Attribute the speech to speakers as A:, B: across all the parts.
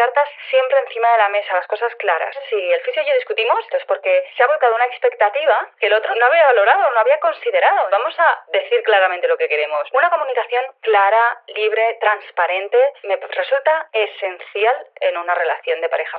A: cartas siempre encima de la mesa, las cosas claras. Si el fisio y yo discutimos, es porque se ha volcado una expectativa que el otro no había valorado, no había considerado. Vamos a decir claramente lo que queremos. Una comunicación clara, libre, transparente, me resulta esencial en una relación de pareja.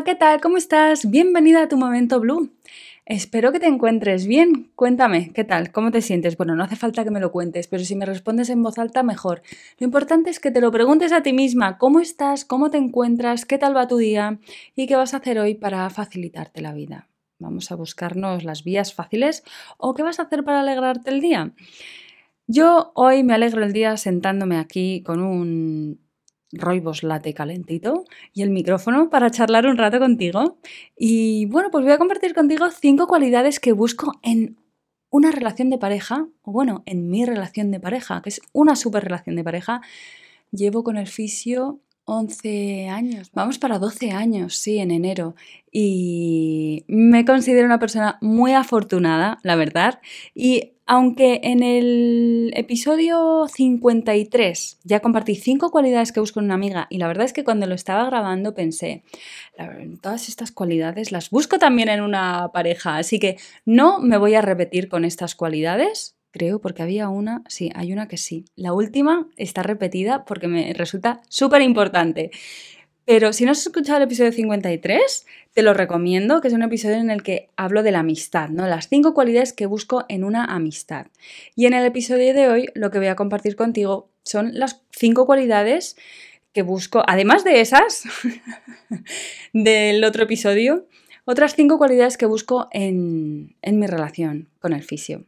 B: ¿Qué tal? ¿Cómo estás? Bienvenida a tu momento blue. Espero que te encuentres bien. Cuéntame, ¿qué tal? ¿Cómo te sientes? Bueno, no hace falta que me lo cuentes, pero si me respondes en voz alta, mejor. Lo importante es que te lo preguntes a ti misma. ¿Cómo estás? ¿Cómo te encuentras? ¿Qué tal va tu día? ¿Y qué vas a hacer hoy para facilitarte la vida? Vamos a buscarnos las vías fáciles o qué vas a hacer para alegrarte el día. Yo hoy me alegro el día sentándome aquí con un roibos late calentito y el micrófono para charlar un rato contigo. Y bueno, pues voy a compartir contigo cinco cualidades que busco en una relación de pareja, o bueno, en mi relación de pareja, que es una super relación de pareja. Llevo con el fisio 11 años, vamos para 12 años, sí, en enero. Y me considero una persona muy afortunada, la verdad. Y aunque en el episodio 53 ya compartí cinco cualidades que busco en una amiga y la verdad es que cuando lo estaba grabando pensé, todas estas cualidades las busco también en una pareja, así que no me voy a repetir con estas cualidades, creo, porque había una, sí, hay una que sí. La última está repetida porque me resulta súper importante. Pero si no has escuchado el episodio 53, te lo recomiendo, que es un episodio en el que hablo de la amistad, ¿no? Las cinco cualidades que busco en una amistad. Y en el episodio de hoy lo que voy a compartir contigo son las cinco cualidades que busco, además de esas del otro episodio, otras cinco cualidades que busco en, en mi relación con el fisio.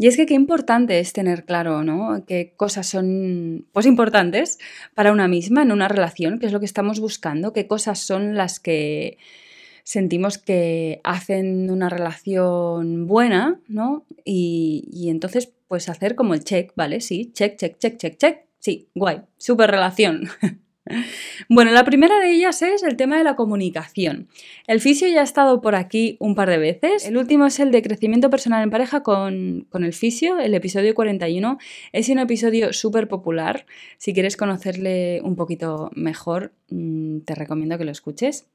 B: Y es que qué importante es tener claro, ¿no? Qué cosas son pues importantes para una misma en una relación, qué es lo que estamos buscando, qué cosas son las que sentimos que hacen una relación buena, ¿no? Y, entonces, pues hacer como el check, ¿vale? Sí, check, check, check, check, check. Sí, guay, super relación. Bueno, la primera de ellas es el tema de la comunicación. El fisio ya ha estado por aquí un par de veces. El último es el de crecimiento personal en pareja con, el fisio, el episodio 41. Es un episodio súper popular. Si quieres conocerle un poquito mejor, mm, te recomiendo que lo escuches.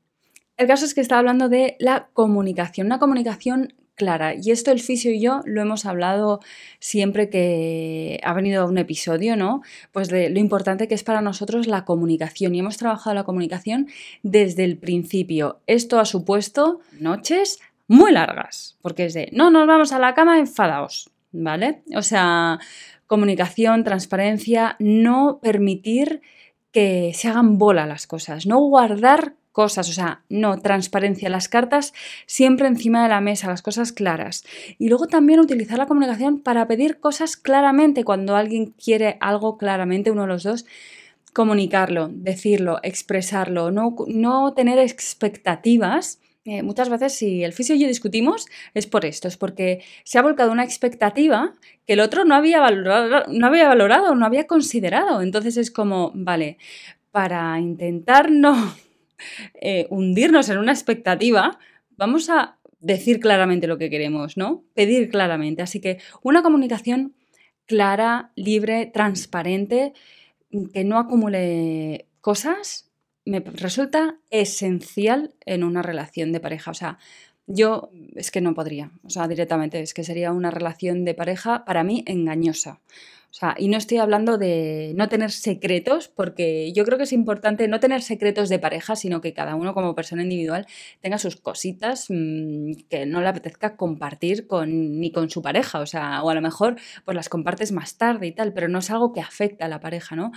B: El caso es que está hablando de la comunicación, una comunicación clara. Y esto el fisio y yo lo hemos hablado siempre que ha venido un episodio, ¿no? Pues de lo importante que es para nosotros la comunicación. Y hemos trabajado la comunicación desde el principio. Esto ha supuesto noches muy largas, porque es de, no, nos vamos a la cama enfadados, ¿vale? O sea, comunicación, transparencia, no permitir que se hagan bola las cosas, no guardar cosas, o sea, no, transparencia, las cartas siempre encima de la mesa, las cosas claras. Y luego también utilizar la comunicación para pedir cosas claramente, cuando alguien quiere algo claramente, uno de los dos, comunicarlo, decirlo, expresarlo, no, no tener expectativas. Eh, muchas veces si el fisio y yo discutimos es por esto, es porque se ha volcado una expectativa que el otro no había valorado, no había valorado, no había considerado. Entonces es como, vale, para intentar no eh, hundirnos en una expectativa, vamos a decir claramente lo que queremos, ¿no? Pedir claramente. Así que una comunicación clara, libre, transparente, que no acumule cosas, me resulta esencial en una relación de pareja. O sea, yo es que no podría, o sea, directamente, es que sería una relación de pareja para mí engañosa. O sea, y no estoy hablando de no tener secretos, porque yo creo que es importante no tener secretos de pareja, sino que cada uno como persona individual tenga sus cositas mm, que no le apetezca compartir con, ni con su pareja. O sea, o a lo mejor pues las compartes más tarde y tal, pero no es algo que afecte a la pareja, ¿no?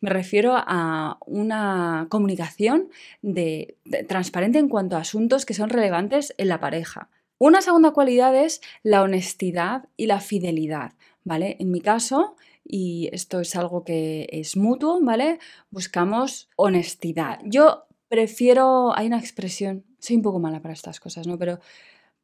B: Me refiero a una comunicación de, transparente en cuanto a asuntos que son relevantes en la pareja. Una segunda cualidad es la honestidad y la fidelidad. ¿Vale? En mi caso, y esto es algo que es mutuo, ¿vale? Buscamos honestidad. Yo prefiero, hay una expresión, soy un poco mala para estas cosas, ¿no? Pero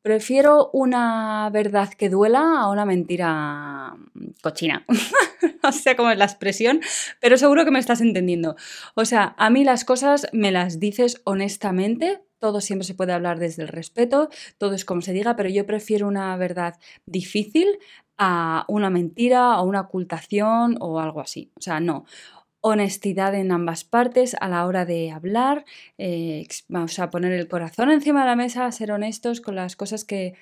B: prefiero una verdad que duela a una mentira cochina. no sé cómo es la expresión, pero seguro que me estás entendiendo. O sea, a mí las cosas me las dices honestamente, todo siempre se puede hablar desde el respeto, todo es como se diga, pero yo prefiero una verdad difícil a una mentira o una ocultación o algo así. O sea, no. Honestidad en ambas partes a la hora de hablar, eh, vamos a poner el corazón encima de la mesa, ser honestos con las cosas que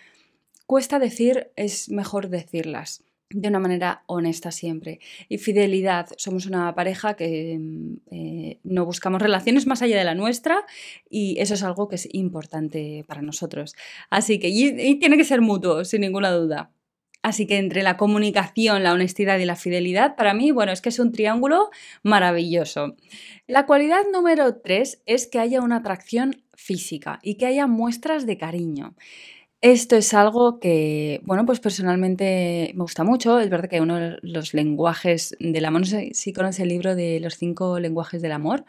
B: cuesta decir, es mejor decirlas de una manera honesta siempre. Y fidelidad, somos una pareja que mm, eh, no buscamos relaciones más allá de la nuestra y eso es algo que es importante para nosotros. Así que, y tiene que ser mutuo, sin ninguna duda. Así que entre la comunicación, la honestidad y la fidelidad, para mí, bueno, es que es un triángulo maravilloso. La cualidad número tres es que haya una atracción física y que haya muestras de cariño. Esto es algo que, bueno, pues personalmente me gusta mucho. Es verdad que uno de los lenguajes del amor, no sé si conoce el libro de los cinco lenguajes del amor,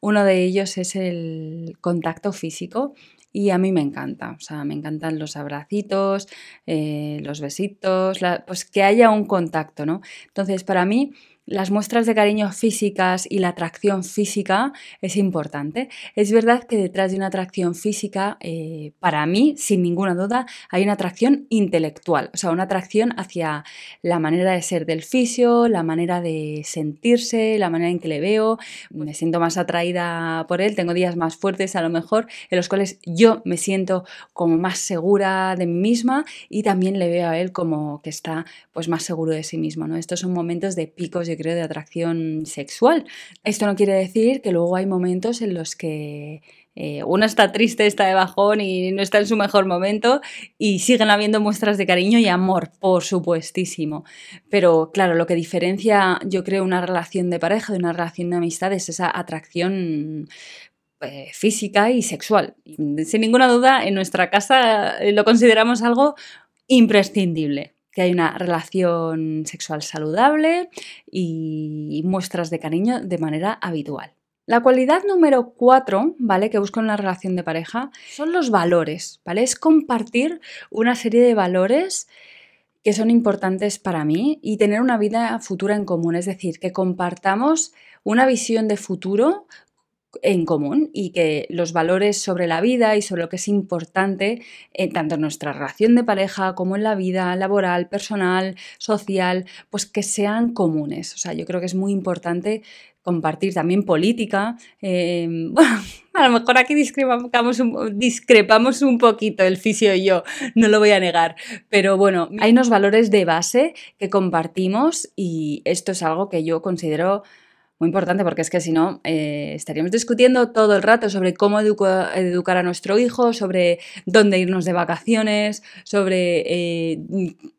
B: uno de ellos es el contacto físico y a mí me encanta, o sea, me encantan los abracitos, eh, los besitos, pues que haya un contacto, ¿no? Entonces, para mí las muestras de cariño físicas y la atracción física es importante. Es verdad que detrás de una atracción física, eh, para mí, sin ninguna duda, hay una atracción intelectual, o sea, una atracción hacia la manera de ser del fisio, la manera de sentirse, la manera en que le veo, me siento más atraída por él, tengo días más fuertes a lo mejor, en los cuales yo me siento como más segura de mí misma y también le veo a él como que está pues más seguro de sí mismo, ¿no? Estos son momentos de picos creo, de atracción sexual. Esto no quiere decir que luego hay momentos en los que eh, uno está triste, está de bajón y no está en su mejor momento y siguen habiendo muestras de cariño y amor, por supuestísimo. Pero claro, lo que diferencia, yo creo, una relación de pareja de una relación de amistad es esa atracción eh, física y sexual. Sin ninguna duda, en nuestra casa eh, lo consideramos algo imprescindible que hay una relación sexual saludable y muestras de cariño de manera habitual. La cualidad número cuatro, ¿vale? Que busco en la relación de pareja son los valores, ¿vale? Es compartir una serie de valores que son importantes para mí y tener una vida futura en común, es decir, que compartamos una visión de futuro en común y que los valores sobre la vida y sobre lo que es importante, en tanto en nuestra relación de pareja como en la vida laboral, personal, social, pues que sean comunes. O sea, yo creo que es muy importante compartir también política. Eh, a lo mejor aquí discrepamos un, discrepamos un poquito el fisio y yo, no lo voy a negar, pero bueno, hay unos valores de base que compartimos y esto es algo que yo considero muy importante porque es que si no eh, estaríamos discutiendo todo el rato sobre cómo educar a nuestro hijo, sobre dónde irnos de vacaciones, sobre eh,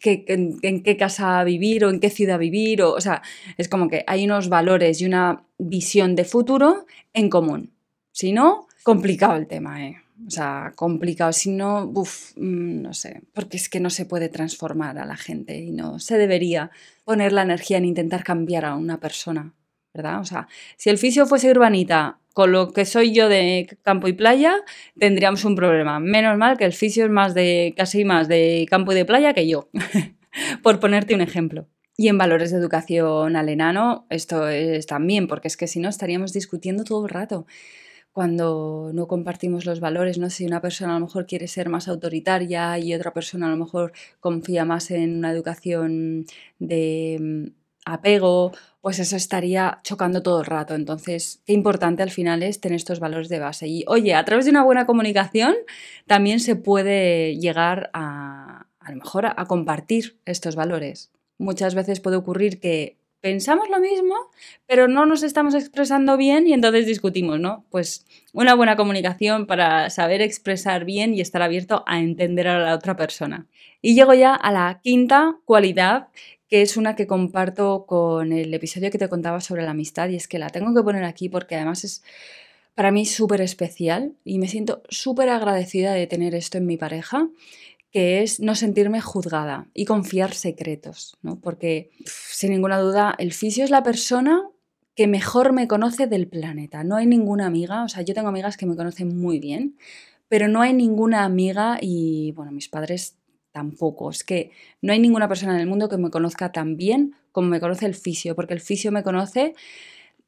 B: en, qué casa vivir o en qué ciudad vivir. O, o sea, es como que hay unos valores y una visión de futuro en común. Si no, complicado el tema, ¿eh? O sea, complicado. Si no, uff, mm, no sé, porque es que no se puede transformar a la gente y no se debería poner la energía en intentar cambiar a una persona. ¿Verdad? O sea, si el fisio fuese urbanita con lo que soy yo de campo y playa, tendríamos un problema. Menos mal que el fisio es más de, casi más de campo y de playa que yo, por ponerte un ejemplo. Y en valores de educación al enano, esto es también, porque es que si no estaríamos discutiendo todo el rato cuando no compartimos los valores, ¿no? Si una persona a lo mejor quiere ser más autoritaria y otra persona a lo mejor confía más en una educación de apego, pues eso estaría chocando todo el rato. Entonces, qué importante al final es tener estos valores de base. Y oye, a través de una buena comunicación también se puede llegar a, a lo mejor, a compartir estos valores. Muchas veces puede ocurrir que pensamos lo mismo, pero no nos estamos expresando bien y entonces discutimos, ¿no? Pues una buena comunicación para saber expresar bien y estar abierto a entender a la otra persona. Y llego ya a la quinta cualidad, que es una que comparto con el episodio que te contaba sobre la amistad, y es que la tengo que poner aquí porque además es para mí súper especial y me siento súper agradecida de tener esto en mi pareja que es no sentirme juzgada y confiar secretos, ¿no? Porque, sin ninguna duda, el fisio es la persona que mejor me conoce del planeta. No hay ninguna amiga, o sea, yo tengo amigas que me conocen muy bien, pero no hay ninguna amiga y, bueno, mis padres tampoco. Es que no hay ninguna persona en el mundo que me conozca tan bien como me conoce el fisio, porque el fisio me conoce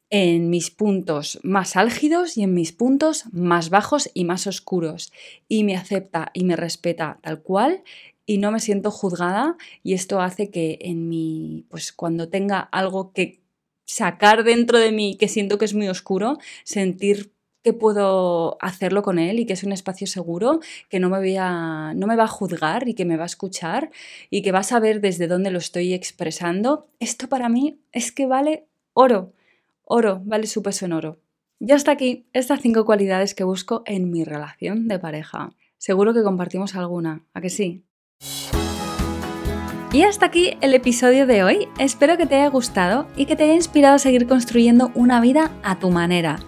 B: en mis puntos más álgidos y en mis puntos más bajos y más oscuros. Y me acepta y me respeta tal cual y no me siento juzgada y esto hace que en mi, pues cuando tenga algo que sacar dentro de mí que siento que es muy oscuro, sentir que puedo hacerlo con él y que es un espacio seguro, que no me, a, no me va a juzgar y que me va a escuchar y que va a saber desde dónde lo estoy expresando. Esto para mí es que vale oro. Oro vale su peso en oro. Y hasta aquí estas cinco cualidades que busco en mi relación de pareja. Seguro que compartimos alguna, ¿a que sí? Y hasta aquí el episodio de hoy. Espero que te haya gustado y que te haya inspirado a seguir construyendo una vida a tu manera.